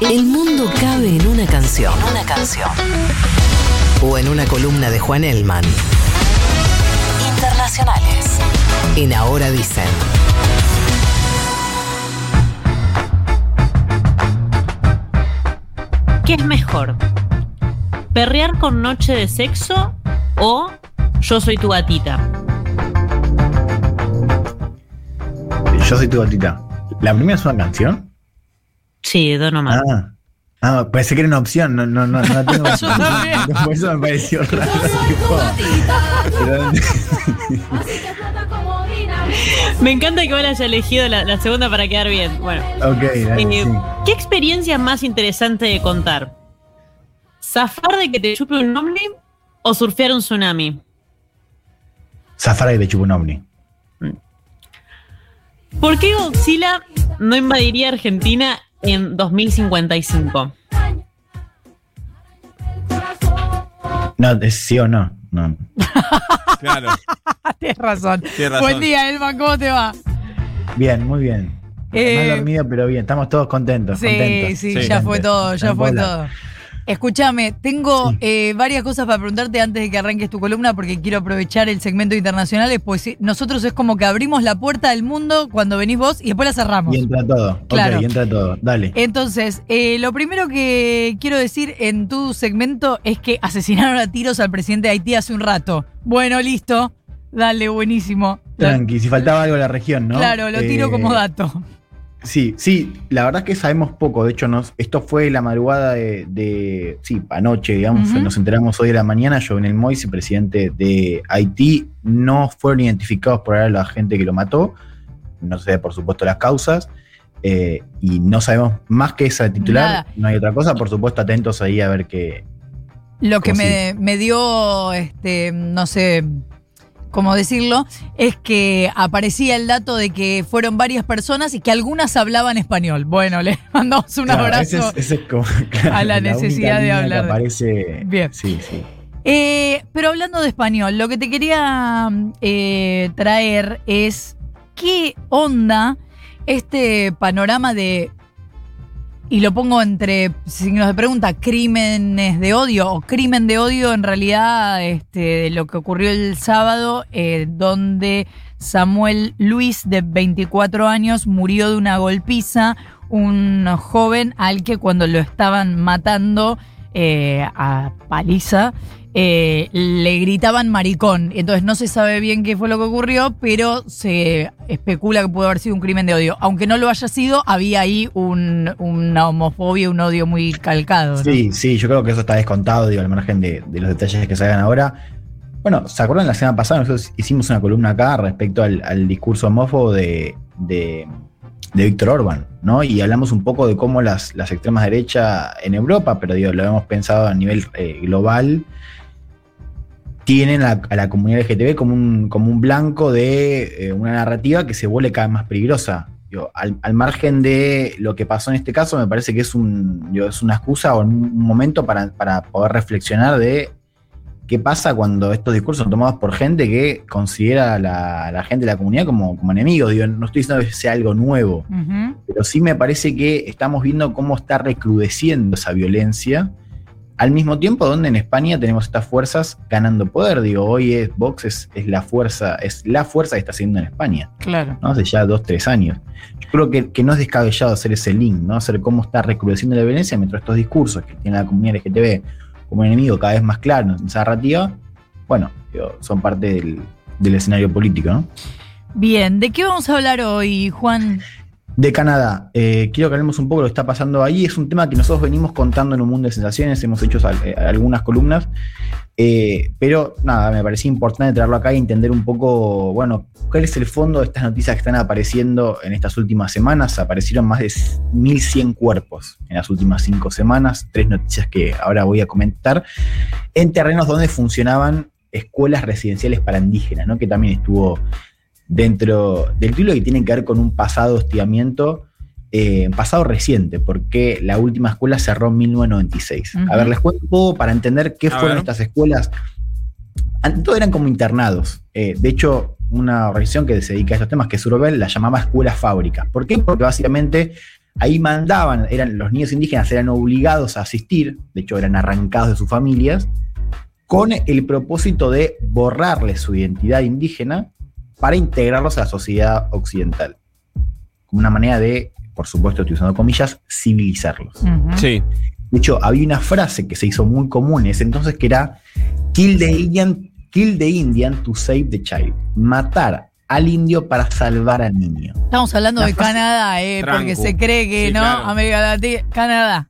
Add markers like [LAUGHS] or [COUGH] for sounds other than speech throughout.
El mundo cabe en una canción. Una canción. O en una columna de Juan Elman. Internacionales. En Ahora Dicen. ¿Qué es mejor? ¿Perrear con noche de sexo o yo soy tu gatita? Yo soy tu gatita. ¿La primera es una canción? Sí, Don Omar. Ah. Ah, pensé que era una opción, no, no, no, no tengo [LAUGHS] [LAUGHS] Por eso me pareció raro. [LAUGHS] Me encanta que vos haya elegido la, la segunda para quedar bien. Bueno. Ok, dale, Eh, sí. ¿Qué experiencia es más interesante de contar? ¿Zafar de que te chupe un ovni o surfear un tsunami? Zafar de chupa un ovni. ¿Por qué Godzilla no invadiría Argentina en 2055? No, es sí o no. No. [LAUGHS] Claro. Tienes razón. Tienes razón. Buen día, Elman, ¿cómo te va? Bien, muy bien. Eh, Mal dormido, pero bien. Estamos todos contentos. Sí, contentos. sí, Sí. ya fue todo, ya fue bola. todo. Escúchame, tengo Sí. eh, varias cosas para preguntarte antes de que arranques tu columna porque quiero aprovechar el segmento internacional. Pues nosotros es como que abrimos la puerta del mundo cuando venís vos y después la cerramos. Y entra todo. Claro. Ok, y entra todo. Dale. Entonces, eh, lo primero que quiero decir en tu segmento es que asesinaron a tiros al presidente de Haití hace un rato. Bueno, listo. Dale, buenísimo. Tranqui, si faltaba algo en la región, ¿no? Claro, lo tiro Eh, como dato. Sí, sí, la verdad es que sabemos poco. De hecho, nos, esto fue la madrugada de, de- sí, anoche, digamos, nos enteramos hoy de la mañana. Jovenel Moise, presidente de Haití, no fueron identificados por ahora la gente que lo mató. No se sabe, por supuesto, las causas. eh, y no sabemos más que esa titular. Nada. No hay otra cosa. Por supuesto, atentos ahí a ver qué. Lo que ¿Cómo me, me dio, este, no sé cómo decirlo, es que aparecía el dato de que fueron varias personas y que algunas hablaban español. Bueno, le [LAUGHS] mandamos un Claro, abrazo. ese es- ese es como, [LAUGHS] claro, a la necesidad de hablar de- Aparece, Bien. Sí, sí. Eh, pero hablando de español, lo que te quería eh, traer es qué onda este panorama de, y lo pongo entre signos de pregunta, crímenes de odio o crimen de odio en realidad este, lo que ocurrió el sábado, eh, donde Samuel Luis, de 24 años, murió de una golpiza, un joven al que cuando lo estaban matando eh, a paliza, eh, le gritaban maricón. Entonces no se sabe bien qué fue lo que ocurrió, pero se especula que pudo haber sido un crimen de odio. Aunque no lo haya sido, había ahí un- una homofobia, un odio muy calcado. Sí, sí, yo creo que eso está descontado, digo, al margen de, los detalles que se hagan ahora. Bueno, ¿se acuerdan la semana pasada? Nosotros hicimos una columna acá respecto al, discurso homófobo de, de Víctor Orban, ¿no? Y hablamos un poco de cómo las, las extremas derechas en Europa, pero digo, lo hemos pensado a nivel eh, global, tienen a, la comunidad LGTB como un, como un blanco de eh, una narrativa que se vuelve cada vez más peligrosa. Al, al margen de lo que pasó en este caso, me parece que es, un, es una excusa o un momento para, para poder reflexionar de qué pasa cuando estos discursos son tomados por gente que considera a la, a la gente de la comunidad como, como enemigos. Digo, no estoy diciendo que sea algo nuevo, pero sí me parece que estamos viendo cómo está recrudeciendo esa violencia. Al mismo tiempo, donde en España tenemos estas fuerzas ganando poder. Digo, hoy es, Vox es, es la fuerza, es la fuerza que está haciendo en España. Claro. ¿no? Hace ya dos, tres años. Yo creo que, que no es descabellado hacer ese link, ¿no? Hacer cómo está recrudeciendo la violencia mientras estos discursos que tiene la comunidad LGTB como un enemigo cada vez más claro en esa narrativa, bueno, digo, son parte del, del escenario político, ¿no? Bien, ¿de qué vamos a hablar hoy, Juan? De Canadá, eh, quiero que hablemos un poco de lo que está pasando ahí. Es un tema que nosotros venimos contando en un mundo de sensaciones, hemos hecho eh, algunas columnas, eh, pero nada, me parecía importante traerlo acá y entender un poco, bueno, cuál es el fondo de estas noticias que están apareciendo en estas últimas semanas. Aparecieron más de 1.100 cuerpos en las últimas cinco semanas, tres noticias que ahora voy a comentar, en terrenos donde funcionaban escuelas residenciales para indígenas, ¿no? que también estuvo dentro del título que tiene que ver con un pasado hostigamiento, eh, pasado reciente, porque la última escuela cerró en 1996. Ujú. A ver, les cuento un poco para entender qué A fueron ver. estas escuelas. Ante todo eran como internados. Eh, de hecho, una organización que se dedica a estos temas, que es Urbel, la llamaba escuelas fábricas. ¿Por qué? Porque básicamente ahí mandaban, eran, los niños indígenas eran obligados a asistir, de hecho eran arrancados de sus familias, con el propósito de borrarles su identidad indígena para integrarlos a la sociedad occidental. Como una manera de, por supuesto, estoy usando comillas, civilizarlos. Sí. De hecho, había una frase que se hizo muy común en ese entonces que era kill the Indian, kill the Indian to save the child. Matar al indio para salvar al niño. Estamos hablando La de frase- Canadá, eh, porque se cree que Sí, no, claro. América Latina, Canadá.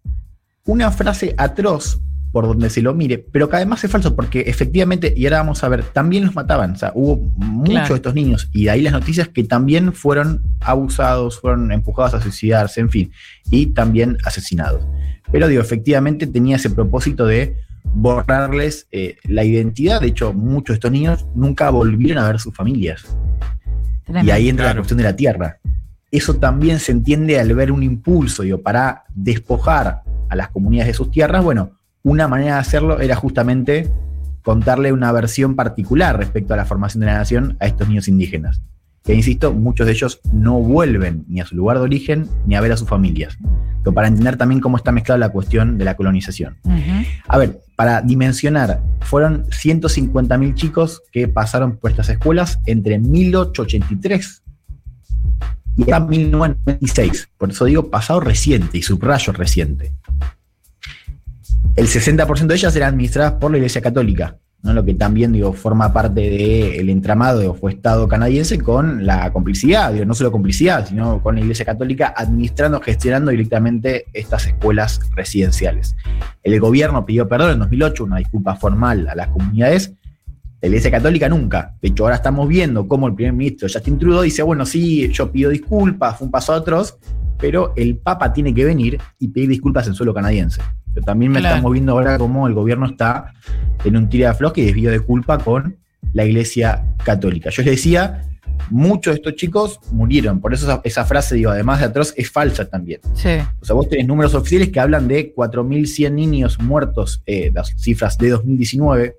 Una frase atroz por donde se lo mire, pero que además es falso porque efectivamente, y ahora vamos a ver, también los mataban. O sea, hubo muchos Claro. de estos niños y de ahí las noticias que también fueron abusados, fueron empujados a suicidarse, en fin, y también asesinados. Pero digo, efectivamente tenía ese propósito de borrarles eh, la identidad. De hecho, muchos de estos niños nunca volvieron a ver sus familias. Y ahí entra la cuestión de la tierra. Eso también se entiende al ver un impulso, digo, para despojar a las comunidades de sus tierras. Bueno, una manera de hacerlo era justamente contarle una versión particular respecto a la formación de la nación a estos niños indígenas. Que, insisto, muchos de ellos no vuelven ni a su lugar de origen ni a ver a sus familias. Pero para entender también cómo está mezclada la cuestión de la colonización. A ver, para dimensionar, fueron 150.000 chicos que pasaron por estas escuelas entre 1883 y hasta 1996. Por eso digo pasado reciente y subrayo reciente. El 60% de ellas eran administradas por la Iglesia Católica, ¿no? lo que también digo, forma parte del entramado digo, fue Estado canadiense con la complicidad, digo, no solo complicidad, sino con la Iglesia Católica administrando, gestionando directamente estas escuelas residenciales. El gobierno pidió perdón en 2008, una disculpa formal a las comunidades. La Iglesia Católica nunca. De hecho, ahora estamos viendo cómo el primer ministro Justin Trudeau dice, bueno, sí, yo pido disculpas, fue un paso atroz, pero el Papa tiene que venir y pedir disculpas en suelo canadiense. Pero también me Claro. estamos viendo ahora cómo el gobierno está en un tira de afloje y desvío de culpa con la Iglesia Católica. Yo les decía, muchos de estos chicos murieron. Por eso esa, esa frase, digo, además de atroz, es falsa también. Sí. O sea, vos tenés números oficiales que hablan de 4.100 niños muertos, eh, las cifras de 2019.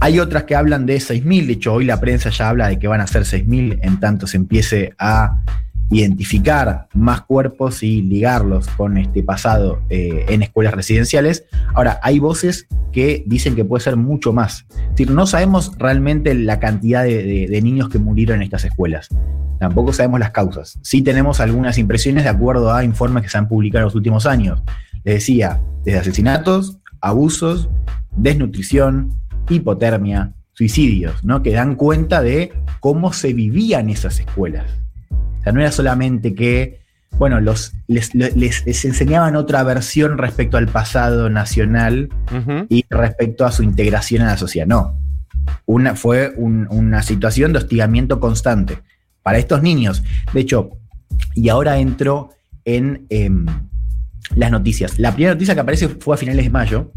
Hay otras que hablan de 6.000, de hecho hoy la prensa ya habla de que van a ser 6.000 en tanto se empiece a identificar más cuerpos y ligarlos con este pasado eh, en escuelas residenciales. Ahora, hay voces que dicen que puede ser mucho más. Es decir, no sabemos realmente la cantidad de, niños que murieron en estas escuelas. Tampoco sabemos las causas. Sí tenemos algunas impresiones de acuerdo a informes que se han publicado en los últimos años. Les decía, desde asesinatos, abusos, desnutrición, hipotermia, suicidios, ¿no? Que dan cuenta de cómo se vivían esas escuelas. Sea, no era solamente que, bueno, los, les, les- les enseñaban otra versión respecto al pasado nacional y respecto a su integración a la sociedad. No. Una, fue un- una situación de hostigamiento constante para estos niños. De hecho, y ahora entro en em, las noticias. La primera noticia que aparece fue a finales de mayo.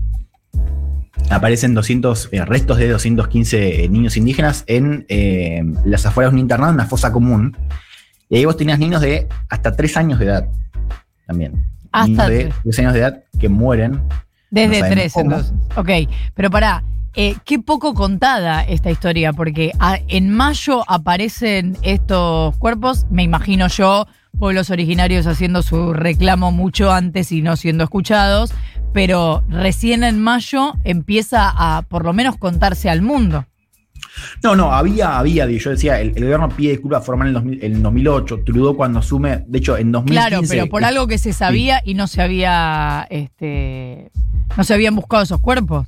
Aparecen 200 eh, restos de 215 niños indígenas en em, las afueras de un internado, en una fosa común. Y ahí vos tenías niños de hasta 3 años de edad también. Hasta niños de tres. 3 años de edad que mueren No Desde sabemos tres, cómo. entonces. Ok, pero pará, eh, qué poco contada esta historia, porque a- en mayo aparecen estos cuerpos, me imagino yo, pueblos originarios haciendo su reclamo mucho antes y no siendo escuchados, pero recién en mayo empieza a por lo menos contarse al mundo. No, no, había, había, yo decía, el, el gobierno pide disculpas formal en, 2000 en 2008, Trudeau cuando asume, de hecho en 2015... Claro, pero por algo que se sabía y no se había, este, no se habían buscado esos cuerpos.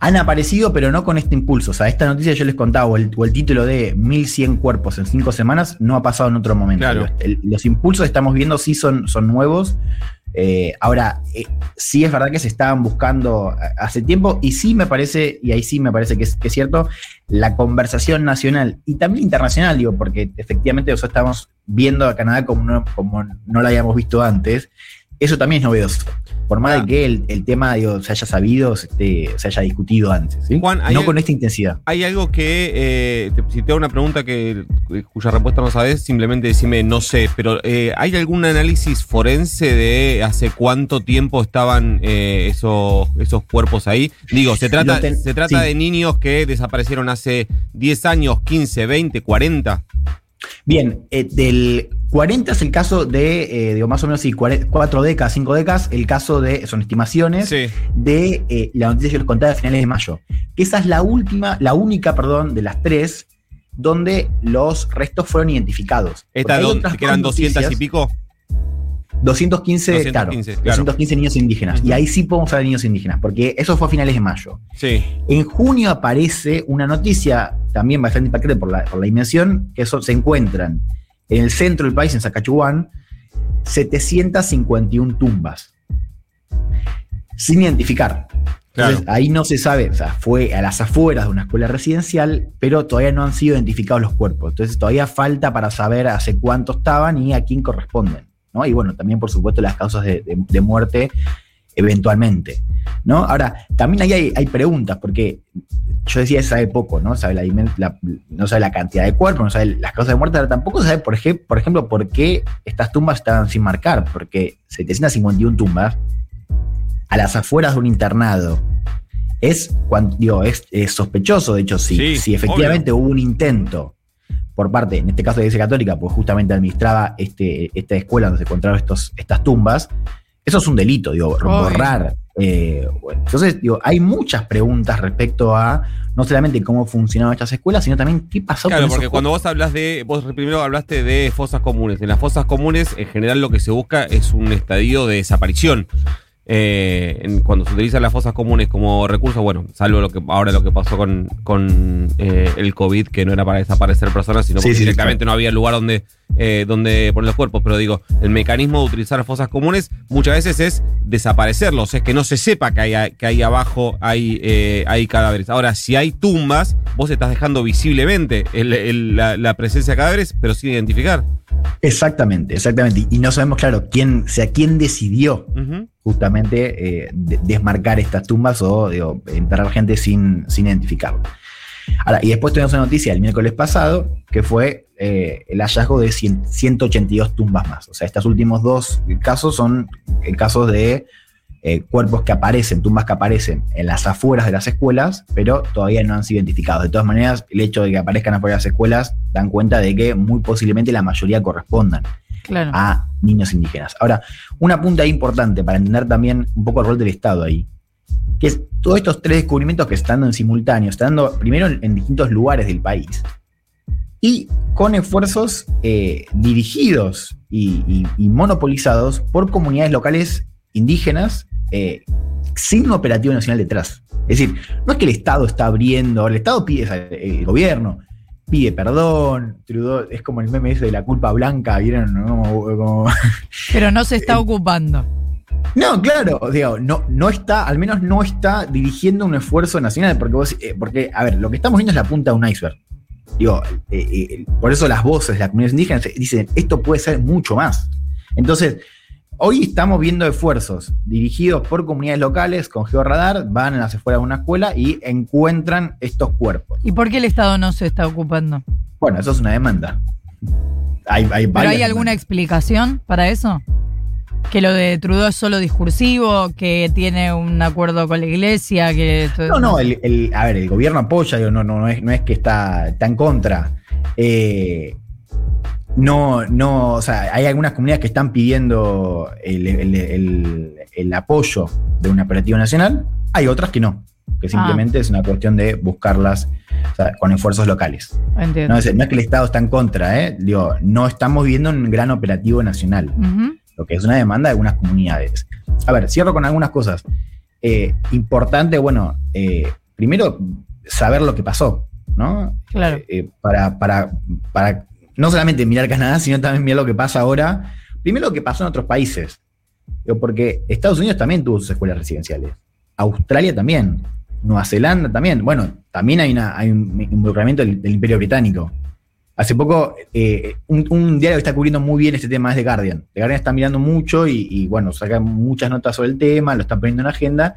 Han aparecido, pero no con este impulso. O sea, esta noticia yo les contaba, o el, o el título de 1100 cuerpos en 5 semanas, no ha pasado en otro momento. Claro. El- los impulsos que estamos viendo sí son, son nuevos. Eh, ahora, eh, sí es verdad que se estaban buscando a- hace tiempo, y sí me parece, y ahí sí me parece que es, cierto, la conversación nacional y también internacional, digo, porque efectivamente nosotros estamos viendo a Canadá como no, como no lo habíamos visto antes. Eso también es novedoso. Por más Ah. de que el, el tema digo, se haya sabido, se, haya discutido antes. ¿sí? Juan, hay no con esta intensidad. Hay algo que, eh, te- si te hago una pregunta que, cuya respuesta no sabes, simplemente decime no sé, pero eh, ¿hay algún análisis forense de hace cuánto tiempo estaban eh, esos, esos cuerpos ahí? Digo, se trata, ten- se trata sí. de niños que desaparecieron hace 10 años, 15, 20, 40. Bien, eh, del 40 es el caso de, eh, digo, más o menos, sí, 4 décadas, 5 décadas, el caso de, son estimaciones, Sí. de eh, la noticia que les contaba a finales de mayo. Que esa es la última, la única, perdón, de las tres donde los restos fueron identificados. Esta don- que eran dos 200 y pico. 215, 215, claro, claro. 215 niños indígenas. Y ahí sí podemos hablar de niños indígenas, porque eso fue a finales de mayo. Sí. En junio aparece una noticia también bastante impactante por la, por la dimensión, que eso, se encuentran en el centro del país, en Sacachuán, 751 tumbas. Sin identificar. Claro. Ahí no se sabe, o sea, fue a las afueras de una escuela residencial, pero todavía no han sido identificados los cuerpos. Entonces todavía falta para saber hace cuánto estaban y a quién corresponden. ¿no? Y bueno, también por supuesto las causas de, de- de muerte eventualmente. ¿no? Ahora, también ahí hay, hay preguntas, porque yo decía, sabe poco, ¿no? Sabe la, la- no sabe la cantidad de cuerpos, no sabe las causas de muerte, pero tampoco sabe, por, ej- por ejemplo, por qué estas tumbas estaban sin marcar, porque 751 tumbas a las afueras de un internado es, cuan- digo, es, es sospechoso, de hecho, si, Sí, si efectivamente hubo un intento por parte, en este caso de la Iglesia Católica, pues justamente administraba este, esta escuela donde se encontraron estos, estas tumbas, eso es un delito, digo, borrar. Eh, bueno, entonces, digo, hay muchas preguntas respecto a no solamente cómo funcionaban estas escuelas, sino también qué pasó Claro, con porque cuando vos hablas de, vos primero hablaste de fosas comunes. En las fosas comunes, en general, lo que se busca es un estadio de desaparición. Eh, en- cuando se utilizan las fosas comunes como recurso, bueno, salvo lo que ahora lo que pasó con, con eh, el COVID, que no era para desaparecer personas, sino Sí, porque sí, directamente no había lugar donde, eh, donde poner los cuerpos. Pero digo, el mecanismo de utilizar fosas comunes muchas veces es desaparecerlos, es que no se sepa que hay, que ahí abajo hay, eh, hay cadáveres. Ahora, si hay tumbas, vos estás dejando visiblemente el- el- la, la presencia de cadáveres, pero sin identificar. Exactamente, exactamente. Y no sabemos, claro, quién, o sea, quién decidió justamente eh, de- desmarcar estas tumbas o digo, enterrar gente sin, sin identificarlo. Ahora, y después tuvimos una noticia el miércoles pasado, que fue eh, el hallazgo de 100 182 tumbas más. O sea, estos últimos dos casos son eh, casos de eh, cuerpos que aparecen, tumbas que aparecen en las afueras de las escuelas, pero todavía no han sido identificados. De todas maneras, el hecho de que aparezcan afuera de las escuelas dan cuenta de que muy posiblemente la mayoría correspondan Claro. a niños indígenas. Ahora, una punta importante para entender también un poco el rol del Estado ahí, que es todos estos tres descubrimientos que están dando en simultáneo, están dando primero en, distintos lugares del país y con esfuerzos eh, dirigidos y, y- y monopolizados por comunidades locales indígenas eh, sin un operativo nacional detrás. Es decir, no es que el Estado está abriendo, el Estado pide, el gobierno pide perdón, Trudeau, es como el meme ese de la culpa blanca, ¿vieron? ¿No? Como- Pero no se está [LAUGHS] ocupando. no, claro, digo, no, no está, al menos no está dirigiendo un esfuerzo nacional, porque vos, eh, porque, a ver, lo que estamos viendo es la punta de un iceberg. Digo, eh, eh, por eso las voces de las comunidades indígenas dicen, esto puede ser mucho más. Entonces, hoy estamos viendo esfuerzos dirigidos por comunidades locales con georradar, van a las afueras de una escuela y encuentran estos cuerpos. ¿Y por qué el Estado no se está ocupando? Bueno, eso es una demanda. Hay, hay ¿Pero hay alguna explicación para eso? ¿Que lo de Trudeau es solo discursivo? ¿Que tiene un acuerdo con la iglesia? que No, no, el, el- a ver, el gobierno apoya, digo, no, no, no, es, no es que está, está en contra. Eh, no, no, o sea, hay algunas comunidades que están pidiendo el, el- el- el apoyo de un operativo nacional, hay otras que no, que simplemente es una cuestión de buscarlas o sea, con esfuerzos locales. Entiendo. No es, no es que el Estado está en contra, ¿eh? Digo, no estamos viendo un gran operativo nacional lo que es una demanda de algunas comunidades. A ver, cierro con algunas cosas. Eh, importante, bueno, eh, primero saber lo que pasó, ¿no? Claro. Eh, para, para, para no solamente mirar Canadá, sino también mirar lo que pasa ahora. Primero lo que pasó en otros países. Porque Estados Unidos también tuvo sus escuelas residenciales. Australia también. Nueva Zelanda también. Bueno, también hay, un involucramiento del, Imperio Británico. Hace poco, eh, un, diario que está cubriendo muy bien este tema es The Guardian. The Guardian está mirando mucho y, y, bueno, saca muchas notas sobre el tema, lo está poniendo en agenda.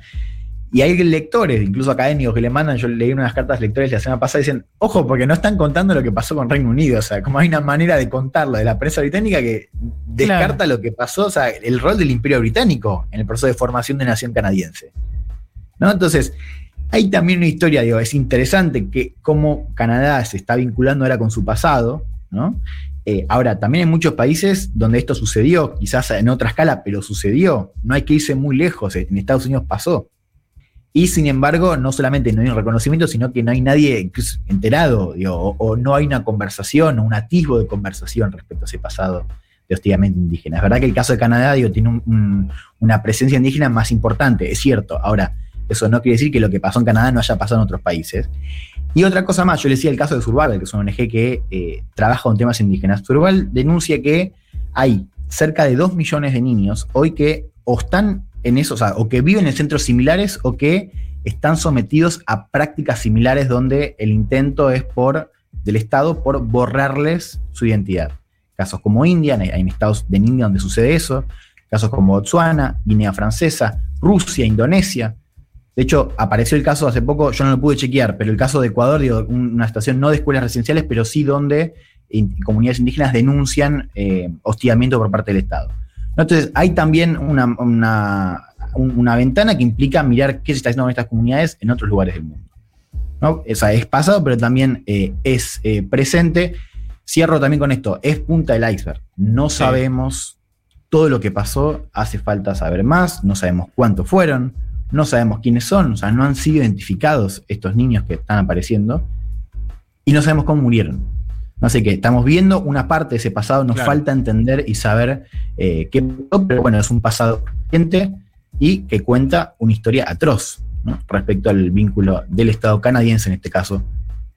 Y hay lectores, incluso académicos, que le mandan, yo leí unas cartas lectores la semana pasada y dicen, ojo, porque no están contando lo que pasó con Reino Unido. O sea, como hay una manera de contarlo de la prensa británica que descarta Claro. lo que pasó, o sea, el rol del imperio británico en el proceso de formación de nación canadiense. ¿No? Entonces, hay también una historia, digo, es interesante que cómo Canadá se está vinculando ahora con su pasado, ¿no? Eh, ahora, también hay muchos países donde esto sucedió, quizás en otra escala, pero sucedió. No hay que irse muy lejos. En Estados Unidos pasó. Y sin embargo, no solamente no hay un reconocimiento, sino que no hay nadie enterado, o, no hay una conversación o un atisbo de conversación respecto a ese pasado de hostigamiento indígena. Es verdad que el caso de Canadá digo, tiene un- un- una presencia indígena más importante, es cierto. Ahora, eso no quiere decir que lo que pasó en Canadá no haya pasado en otros países. Y otra cosa más, yo le decía el caso de Surval, que es una ONG que eh, trabaja con temas indígenas. Surval denuncia que hay cerca de 2 millones de niños hoy que o están en eso, o, sea, o que viven en centros similares o que están sometidos a prácticas similares donde el intento es por del Estado por borrarles su identidad. Casos como India, hay estados de India donde sucede eso, casos como Botsuana, Guinea Francesa, Rusia, Indonesia. De hecho, apareció el caso hace poco, yo no lo pude chequear, pero el caso de Ecuador, digo, un- una situación no de escuelas residenciales, pero sí donde comunidades indígenas denuncian eh, hostigamiento por parte del Estado. Entonces, hay también una, una- un- una ventana que implica mirar qué se está haciendo con estas comunidades en otros lugares del mundo. ¿no? O sea, es pasado, pero también eh, es eh, presente. Cierro también con esto, es punta del iceberg. No Sí. sabemos todo lo que pasó, hace falta saber más, no sabemos cuántos fueron, no sabemos quiénes son, o sea, no han sido identificados estos niños que están apareciendo y no sabemos cómo murieron. Así que estamos viendo una parte de ese pasado, nos Claro. falta entender y saber eh, qué pasó, pero bueno, es un pasado reciente y que cuenta una historia atroz ¿no? respecto al vínculo del Estado canadiense, en este caso,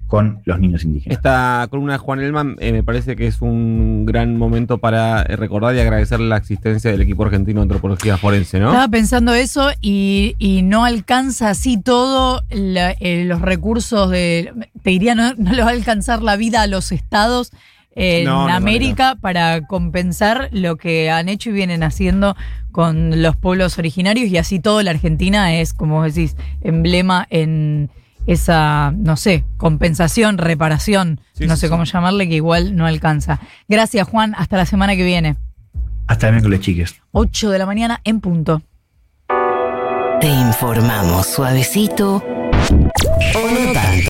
con los niños indígenas. Esta columna de Juan Elman eh, me parece que es un gran momento para eh, recordar y agradecer la existencia del equipo argentino de antropología forense, ¿no? Estaba pensando eso y, y no alcanza así todo la- eh, los recursos de. Te diría, no, no les va a alcanzar la vida a los estados en No, no, no, América para compensar lo que han hecho y vienen haciendo con los pueblos originarios y así todo la Argentina es, como vos decís, emblema en esa, no sé, compensación, reparación, Sí, no sí, sé sí. cómo llamarle, que igual no alcanza. Gracias, Juan. Hasta la semana que viene. Hasta el miércoles, chiques. 8 de la mañana en punto. Te informamos suavecito o no tanto.